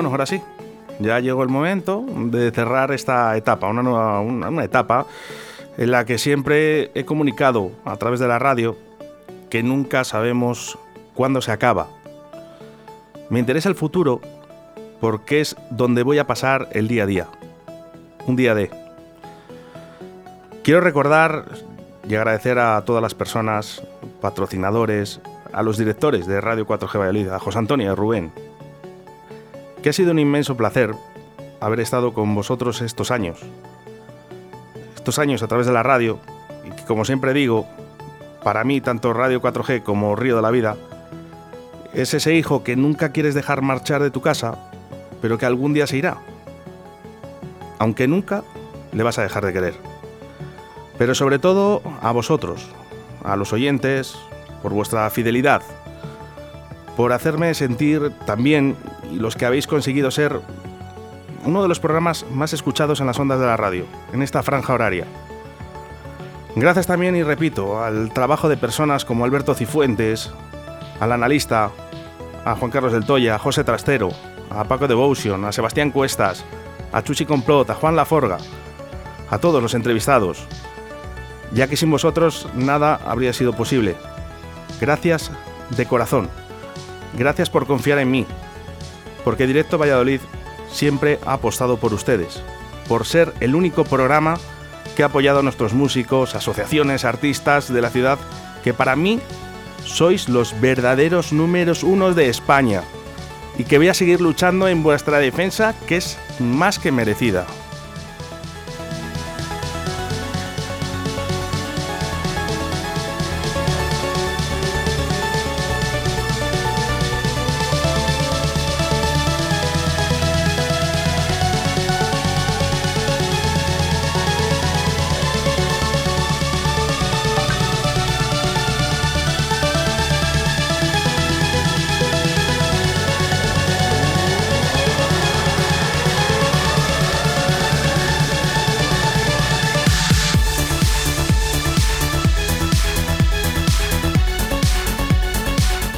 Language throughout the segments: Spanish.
Bueno, ahora sí, ya llegó el momento de cerrar esta etapa, una nueva una, etapa en la que siempre he comunicado a través de la radio que nunca sabemos cuándo se acaba. Me interesa el futuro porque es donde voy a pasar el día a día. Un día de. Quiero recordar y agradecer a todas las personas, patrocinadores, a los directores de Radio 4G Valladolid, a José Antonio y a Rubén, que ha sido un inmenso placer haber estado con vosotros estos años. Estos años a través de la radio, y que como siempre digo, para mí tanto Radio 4G como Río de la Vida, es ese hijo que nunca quieres dejar marchar de tu casa, pero que algún día se irá. Aunque nunca le vas a dejar de querer. Pero sobre todo a vosotros, a los oyentes, por vuestra fidelidad, por hacerme sentir también los que habéis conseguido ser uno de los programas más escuchados en las ondas de la radio, en esta franja horaria. Gracias también, y repito, al trabajo de personas como Alberto Cifuentes, al analista, a Juan Carlos del Toya, a José Trastero, a Paco Devotion, a Sebastián Cuestas, a Chuchi Complot, a Juan Laforga, a todos los entrevistados, ya que sin vosotros nada habría sido posible. Gracias de corazón. Gracias por confiar en mí, porque Directo Valladolid siempre ha apostado por ustedes, por ser el único programa que ha apoyado a nuestros músicos, asociaciones, artistas de la ciudad, que para mí sois los verdaderos números uno de España y que voy a seguir luchando en vuestra defensa, que es más que merecida.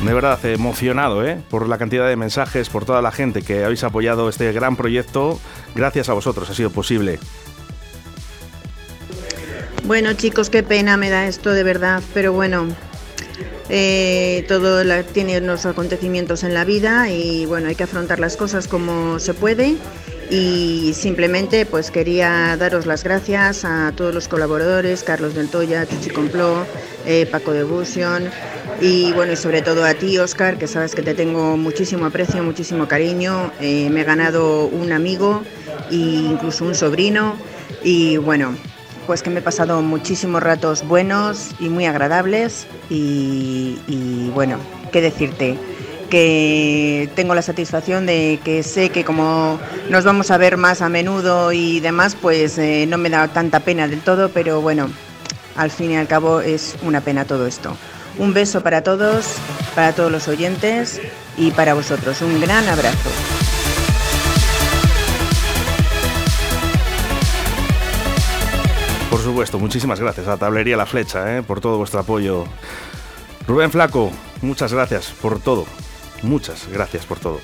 Verdad emocionado ¿eh? por la cantidad de mensajes, por toda la gente que habéis apoyado este gran proyecto. Gracias a vosotros ha sido posible. Bueno chicos, qué pena me da esto de verdad, pero bueno, eh, todo tiene unos acontecimientos en la vida y bueno, hay que afrontar las cosas como se puede y simplemente pues quería daros las gracias a todos los colaboradores, Carlos del Toya, Chuchi Compló, eh, Paco de Busion y bueno, y sobre todo a ti, Oscar, que sabes que te tengo muchísimo aprecio, muchísimo cariño. Eh, me he ganado un amigo e incluso un sobrino. Y bueno, pues que me he pasado muchísimos ratos buenos y muy agradables. Y, y bueno, qué decirte que tengo la satisfacción de que sé que como nos vamos a ver más a menudo y demás, pues eh, no me da tanta pena del todo, pero bueno, al fin y al cabo es una pena todo esto. Un beso para todos, para todos los oyentes y para vosotros. Un gran abrazo. Por supuesto, muchísimas gracias a Tablería La Flecha eh, por todo vuestro apoyo. Rubén Flaco, muchas gracias por todo. Muchas gracias por todo.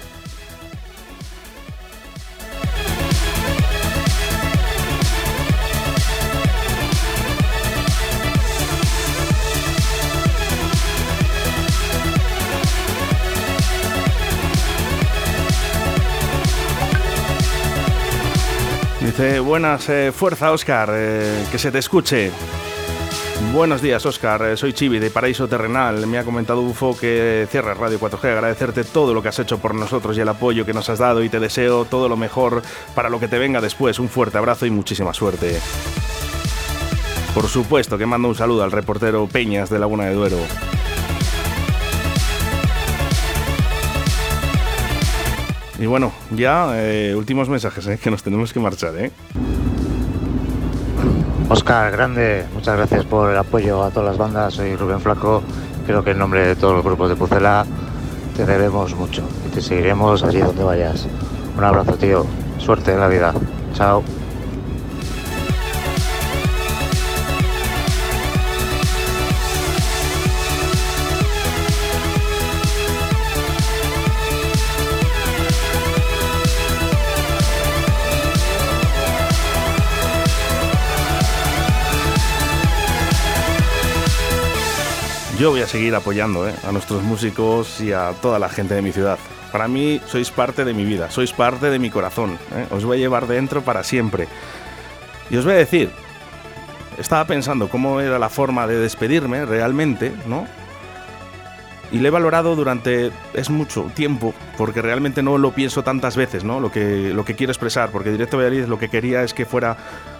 Dice, buenas, eh, fuerza Oscar, eh, que se te escuche. Buenos días, Oscar. Eh, soy Chivi de Paraíso Terrenal. Me ha comentado Ufo que cierra Radio 4G. Agradecerte todo lo que has hecho por nosotros y el apoyo que nos has dado y te deseo todo lo mejor para lo que te venga después. Un fuerte abrazo y muchísima suerte. Por supuesto que mando un saludo al reportero Peñas de Laguna de Duero. Y bueno, ya eh, últimos mensajes, eh, que nos tenemos que marchar. ¿eh? Oscar, grande, muchas gracias por el apoyo a todas las bandas. Soy Rubén Flaco. Creo que en nombre de todos los grupos de Pucela te debemos mucho y te seguiremos allí donde vayas. Un abrazo, tío. Suerte en la vida. Chao. Yo voy a seguir apoyando ¿eh? a nuestros músicos y a toda la gente de mi ciudad. Para mí sois parte de mi vida, sois parte de mi corazón. ¿eh? Os voy a llevar dentro para siempre. Y os voy a decir, estaba pensando cómo era la forma de despedirme realmente, ¿no? Y le he valorado durante es mucho tiempo, porque realmente no lo pienso tantas veces, ¿no? Lo que, lo que quiero expresar, porque Directo Valladolid lo que quería es que fuera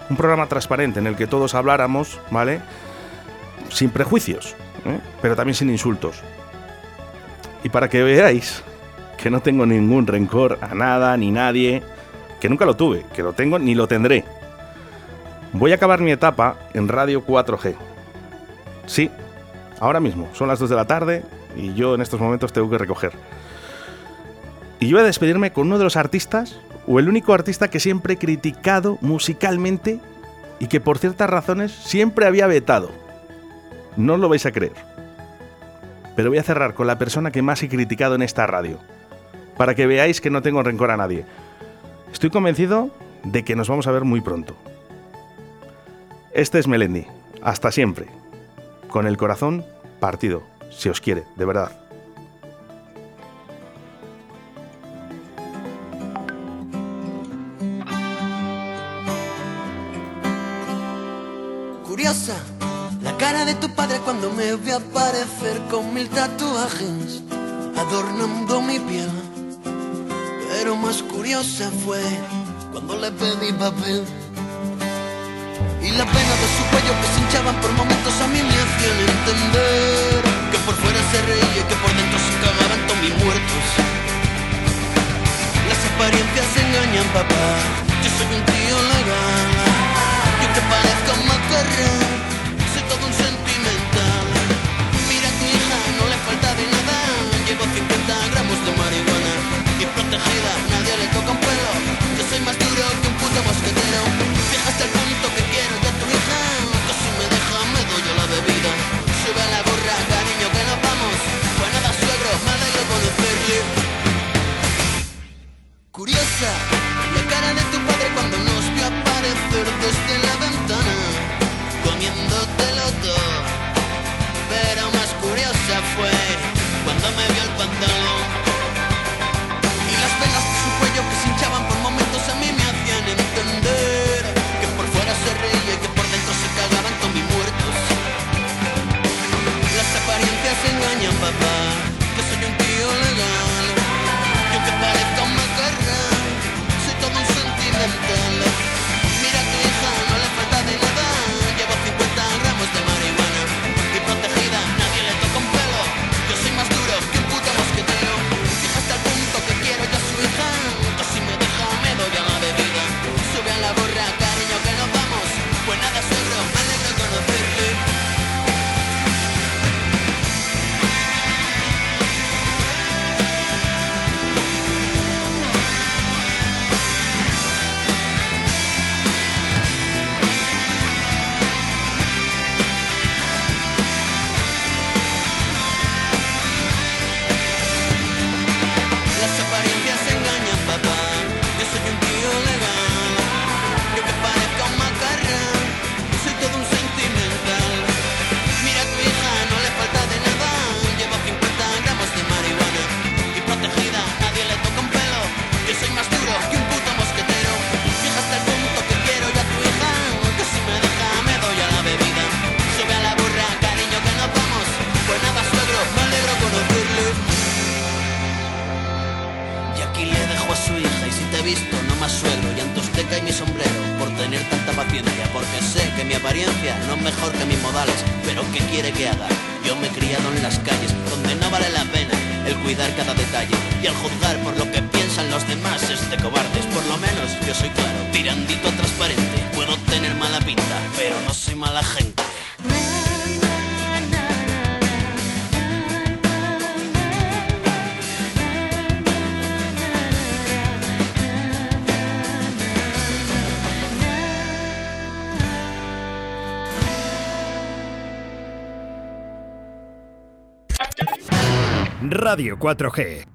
un programa transparente en el que todos habláramos, ¿vale? Sin prejuicios, ¿eh? pero también sin insultos. Y para que veáis que no tengo ningún rencor a nada ni nadie, que nunca lo tuve, que lo tengo ni lo tendré. Voy a acabar mi etapa en Radio 4G. Sí, ahora mismo, son las 2 de la tarde y yo en estos momentos tengo que recoger. Y yo voy a despedirme con uno de los artistas, o el único artista que siempre he criticado musicalmente y que por ciertas razones siempre había vetado. No lo vais a creer. Pero voy a cerrar con la persona que más he criticado en esta radio, para que veáis que no tengo rencor a nadie. Estoy convencido de que nos vamos a ver muy pronto. Este es Melendi. Hasta siempre. Con el corazón partido si os quiere, de verdad. Curiosa, cara de tu padre cuando me vi aparecer con mil tatuajes adornando mi piel. Pero más curiosa fue cuando le pedí papel. Y la pena de su cuello que se hinchaban por momentos a mí me hacían entender que por fuera se reía y que por dentro se cagaban todos mis muertos. Las apariencias engañan, papá. Yo soy un tío legal. Yo que parezco macarrón. Porque sé que mi apariencia no es mejor que mis modales pero ¿qué quiere que haga? Yo me he criado en las calles donde no vale la pena el cuidar cada detalle y el juzgar por lo que piensan los demás es de cobardes por lo menos yo soy claro tirandito transparente puedo tener mala pinta pero no soy mala gente Radio 4G.